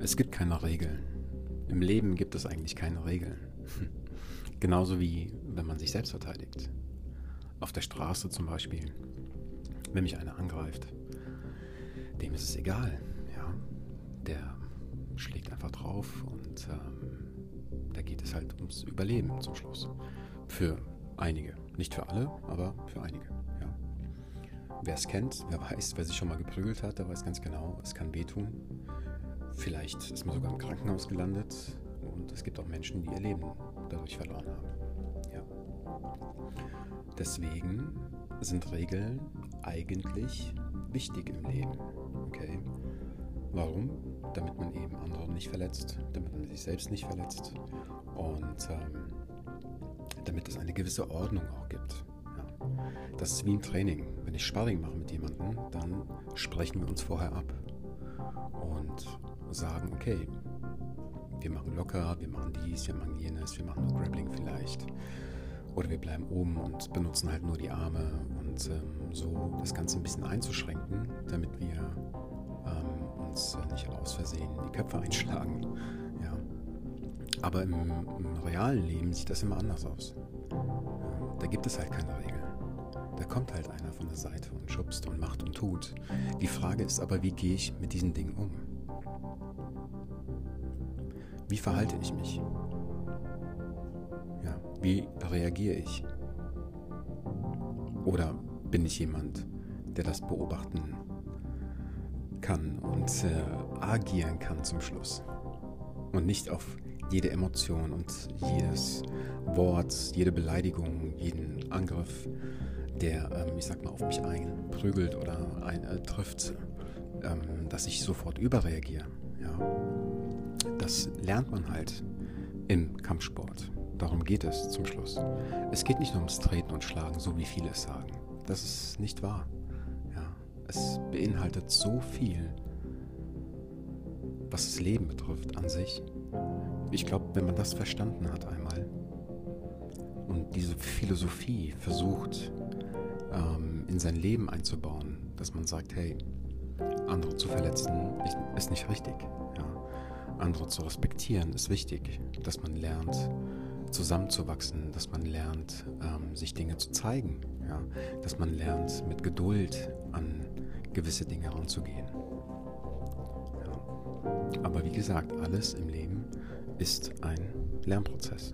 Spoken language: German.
Es gibt keine Regeln. Im Leben gibt es eigentlich keine Regeln. Genauso wie wenn man sich selbst verteidigt. Auf der Straße zum Beispiel. Wenn mich einer angreift, dem ist es egal. Ja? Der schlägt einfach drauf und ähm, da geht es halt ums Überleben zum Schluss. Für einige. Nicht für alle, aber für einige. Wer es kennt, wer weiß, wer sich schon mal geprügelt hat, der weiß ganz genau, es kann wehtun. Vielleicht ist man sogar im Krankenhaus gelandet und es gibt auch Menschen, die ihr Leben dadurch verloren haben. Ja. Deswegen sind Regeln eigentlich wichtig im Leben. Okay? Warum? Damit man eben andere nicht verletzt, damit man sich selbst nicht verletzt und ähm, damit es eine gewisse Ordnung auch gibt. Das ist wie im Training. Wenn ich Sparring mache mit jemandem, dann sprechen wir uns vorher ab und sagen, okay, wir machen locker, wir machen dies, wir machen jenes, wir machen nur Grappling vielleicht. Oder wir bleiben oben und benutzen halt nur die Arme und ähm, so das Ganze ein bisschen einzuschränken, damit wir ähm, uns nicht aus Versehen die Köpfe einschlagen. Ja. Aber im, im realen Leben sieht das immer anders aus. Ja, da gibt es halt keine Regeln. Da kommt halt einer von der Seite und schubst und macht und tut. Die Frage ist aber, wie gehe ich mit diesen Dingen um? Wie verhalte ich mich? Ja, wie reagiere ich? Oder bin ich jemand, der das beobachten kann und äh, agieren kann zum Schluss? Und nicht auf jede Emotion und jedes Wort, jede Beleidigung, jeden Angriff, der, ähm, ich sag mal, auf mich einprügelt oder ein, äh, trifft, ähm, dass ich sofort überreagiere. Ja? Das lernt man halt im Kampfsport. Darum geht es zum Schluss. Es geht nicht nur ums Treten und Schlagen, so wie viele es sagen. Das ist nicht wahr. Ja, es beinhaltet so viel, was das Leben betrifft an sich. Ich glaube, wenn man das verstanden hat einmal Philosophie versucht ähm, in sein Leben einzubauen, dass man sagt, hey, andere zu verletzen ist nicht richtig. Ja. Andere zu respektieren ist wichtig, dass man lernt, zusammenzuwachsen, dass man lernt, ähm, sich Dinge zu zeigen, ja. dass man lernt, mit Geduld an gewisse Dinge heranzugehen. Ja. Aber wie gesagt, alles im Leben ist ein Lernprozess.